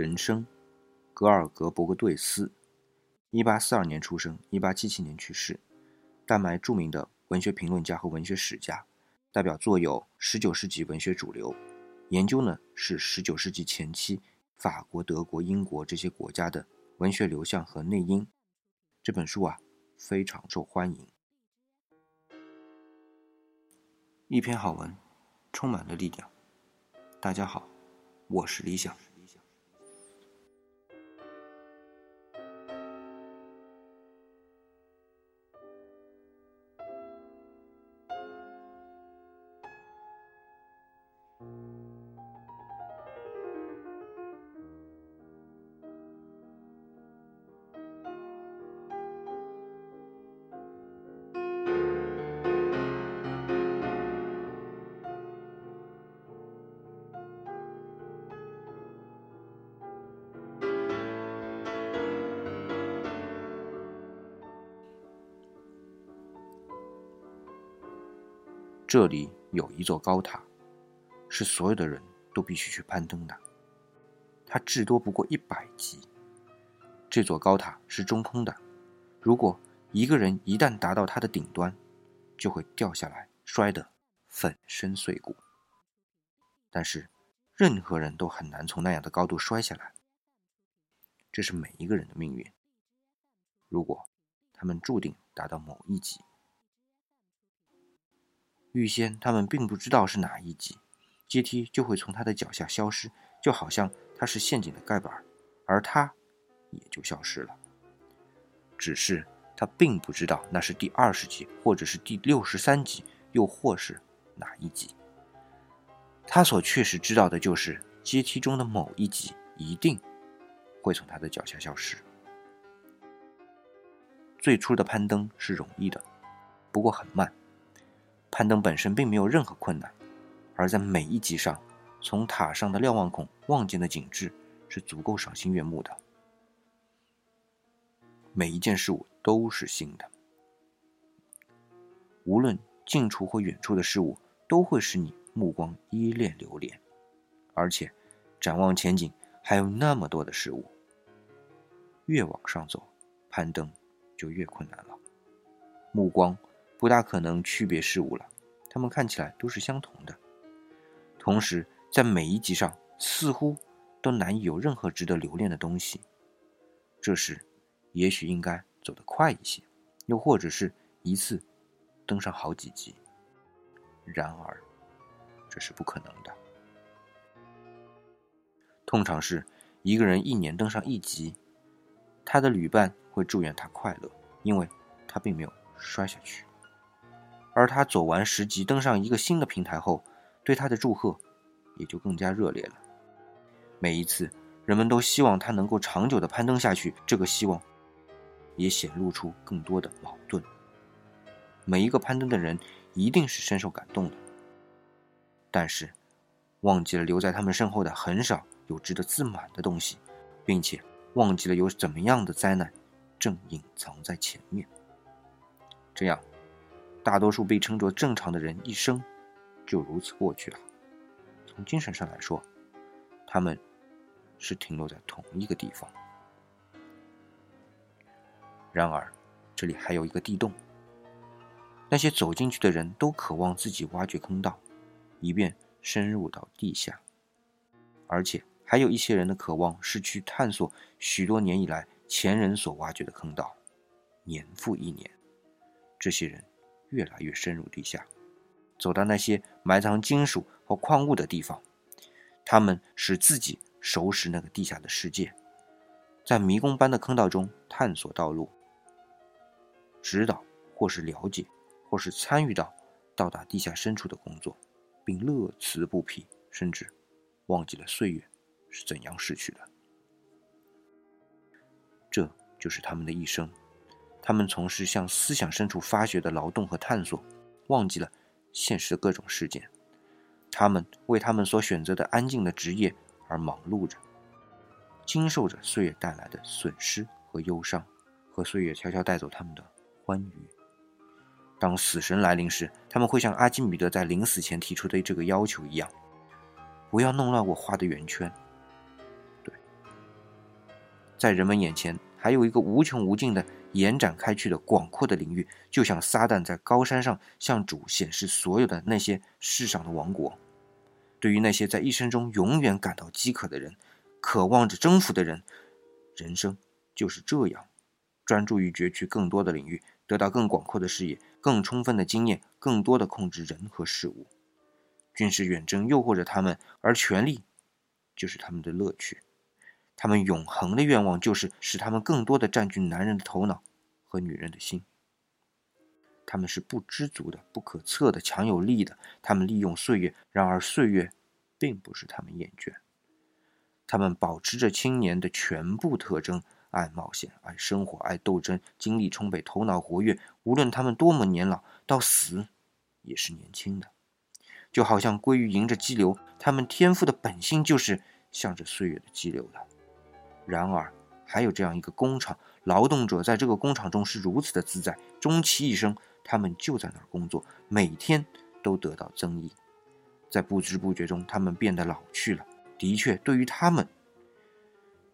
人生，格尔格伯格对斯，一八四二年出生，一八七七年去世，丹麦著名的文学评论家和文学史家，代表作有《十九世纪文学主流》，研究呢是十九世纪前期法国、德国、英国这些国家的文学流向和内因。这本书啊非常受欢迎，一篇好文，充满了力量。大家好，我是李想。这里有一座高塔，是所有的人都必须去攀登的。它至多不过一百级。这座高塔是中空的，如果一个人一旦达到它的顶端，就会掉下来，摔得粉身碎骨。但是，任何人都很难从那样的高度摔下来。这是每一个人的命运。如果他们注定达到某一级。预先，他们并不知道是哪一级，阶梯就会从他的脚下消失，就好像它是陷阱的盖板，而他也就消失了。只是他并不知道那是第二十级，或者是第六十三级，又或是哪一级。他所确实知道的就是阶梯中的某一级一定会从他的脚下消失。最初的攀登是容易的，不过很慢。攀登本身并没有任何困难，而在每一级上，从塔上的瞭望孔望见的景致是足够赏心悦目的。每一件事物都是新的，无论近处或远处的事物都会使你目光依恋流连，而且展望前景还有那么多的事物。越往上走，攀登就越困难了，目光。不大可能区别事物了，它们看起来都是相同的。同时，在每一级上似乎都难以有任何值得留恋的东西。这时，也许应该走得快一些，又或者是一次登上好几级。然而，这是不可能的。通常是一个人一年登上一级，他的旅伴会祝愿他快乐，因为他并没有摔下去。而他走完十级，登上一个新的平台后，对他的祝贺也就更加热烈了。每一次，人们都希望他能够长久的攀登下去，这个希望也显露出更多的矛盾。每一个攀登的人一定是深受感动的，但是忘记了留在他们身后的很少有值得自满的东西，并且忘记了有怎么样的灾难正隐藏在前面。这样。大多数被称作正常的人一生就如此过去了。从精神上来说，他们是停留在同一个地方。然而，这里还有一个地洞。那些走进去的人都渴望自己挖掘坑道，以便深入到地下。而且，还有一些人的渴望是去探索许多年以来前人所挖掘的坑道，年复一年。这些人。越来越深入地下，走到那些埋藏金属和矿物的地方，他们使自己熟识那个地下的世界，在迷宫般的坑道中探索道路，指导或是了解，或是参与到到达地下深处的工作，并乐此不疲，甚至忘记了岁月是怎样逝去的。这就是他们的一生。他们从事向思想深处发掘的劳动和探索，忘记了现实的各种事件。他们为他们所选择的安静的职业而忙碌着，经受着岁月带来的损失和忧伤，和岁月悄悄带走他们的欢愉。当死神来临时，他们会像阿基米德在临死前提出的这个要求一样：“不要弄乱我画的圆圈。”对，在人们眼前还有一个无穷无尽的延展开去的广阔的领域，就像撒旦在高山上向主显示所有的那些世上的王国。对于那些在一生中永远感到饥渴的人，渴望着征服的人，人生就是这样：专注于攫取更多的领域，得到更广阔的视野、更充分的经验、更多的控制人和事物。军事远征诱惑着他们，而权力就是他们的乐趣。他们永恒的愿望就是使他们更多的占据男人的头脑和女人的心。他们是不知足的、不可测的、强有力的。他们利用岁月，然而岁月并不是他们厌倦。他们保持着青年的全部特征：爱冒险、爱生活、爱斗争、精力充沛、头脑活跃。无论他们多么年老，到死也是年轻的。就好像鲑鱼迎着激流，他们天赋的本性就是向着岁月的激流的。然而，还有这样一个工厂，劳动者在这个工厂中是如此的自在，终其一生，他们就在那儿工作，每天都得到增益，在不知不觉中，他们变得老去了。的确，对于他们，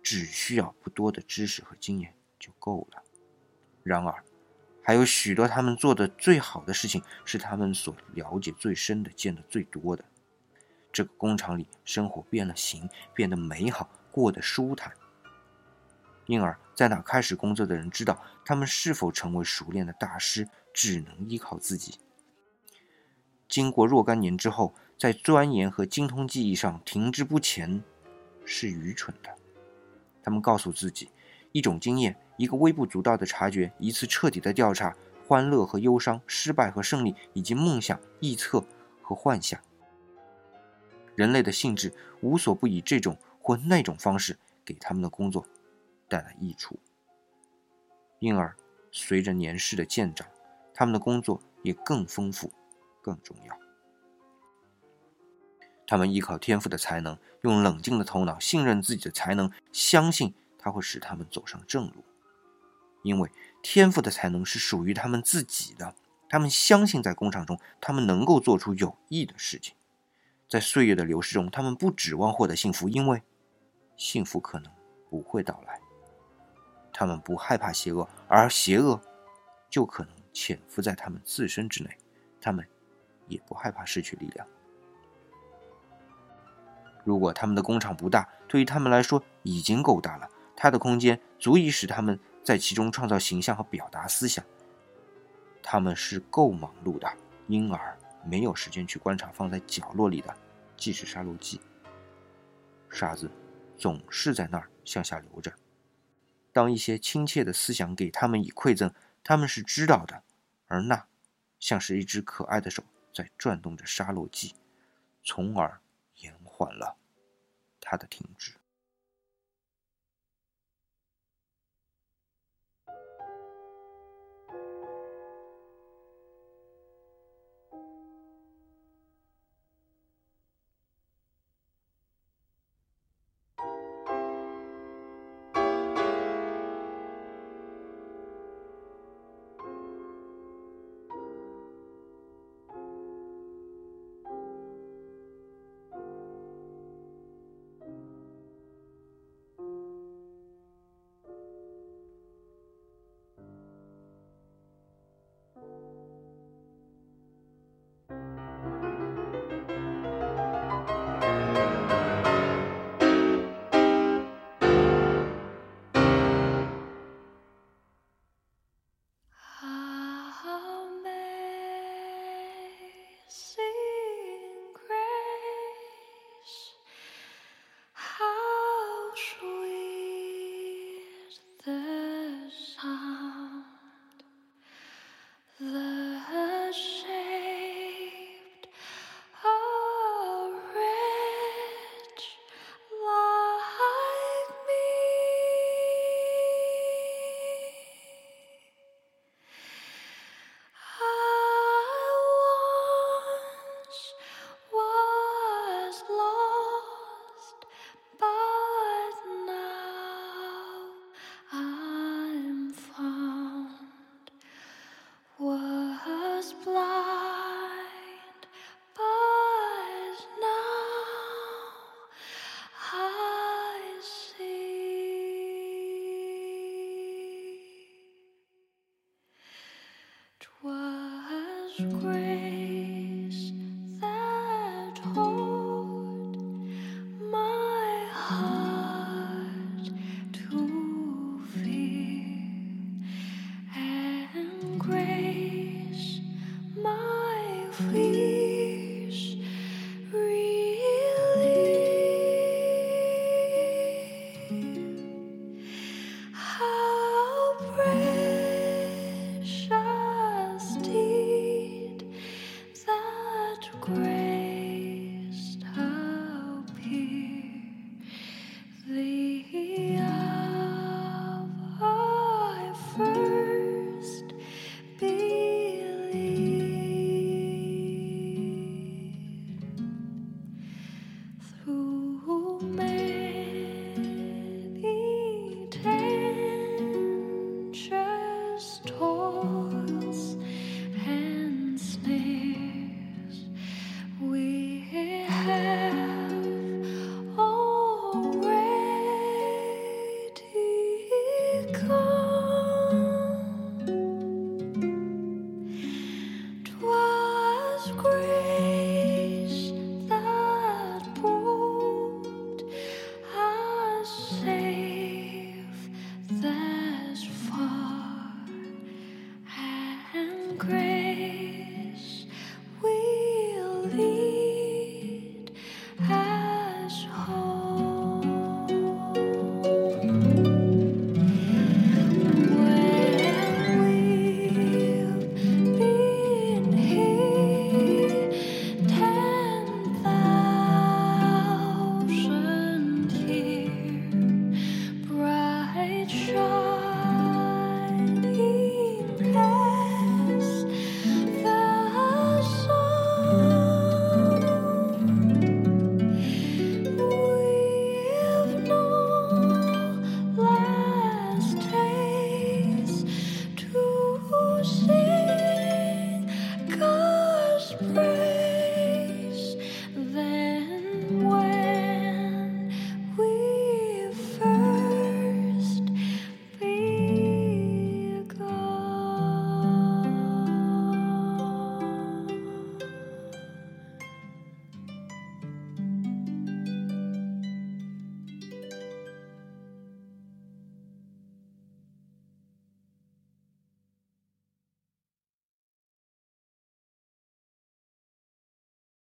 只需要不多的知识和经验就够了。然而，还有许多他们做的最好的事情，是他们所了解最深的、见得最多的。这个工厂里，生活变了形，变得美好，过得舒坦。因而，在那开始工作的人知道，他们是否成为熟练的大师，只能依靠自己。经过若干年之后，在钻研和精通技艺上停滞不前，是愚蠢的。他们告诉自己，一种经验，一个微不足道的察觉，一次彻底的调查，欢乐和忧伤，失败和胜利，以及梦想、臆测和幻想，人类的性质无所不以这种或那种方式给他们的工作。带来益处，因而随着年事的渐长，他们的工作也更丰富、更重要。他们依靠天赋的才能，用冷静的头脑信任自己的才能，相信它会使他们走上正路。因为天赋的才能是属于他们自己的，他们相信在工厂中，他们能够做出有益的事情。在岁月的流逝中，他们不指望获得幸福，因为幸福可能不会到来。他们不害怕邪恶，而邪恶就可能潜伏在他们自身之内。他们也不害怕失去力量。如果他们的工厂不大，对于他们来说已经够大了。它的空间足以使他们在其中创造形象和表达思想。他们是够忙碌的，因而没有时间去观察放在角落里的计时杀戮机。沙子总是在那儿向下流着。当一些亲切的思想给他们以馈赠，他们是知道的，而那像是一只可爱的手在转动着沙漏机，从而延缓了它的停止。was great.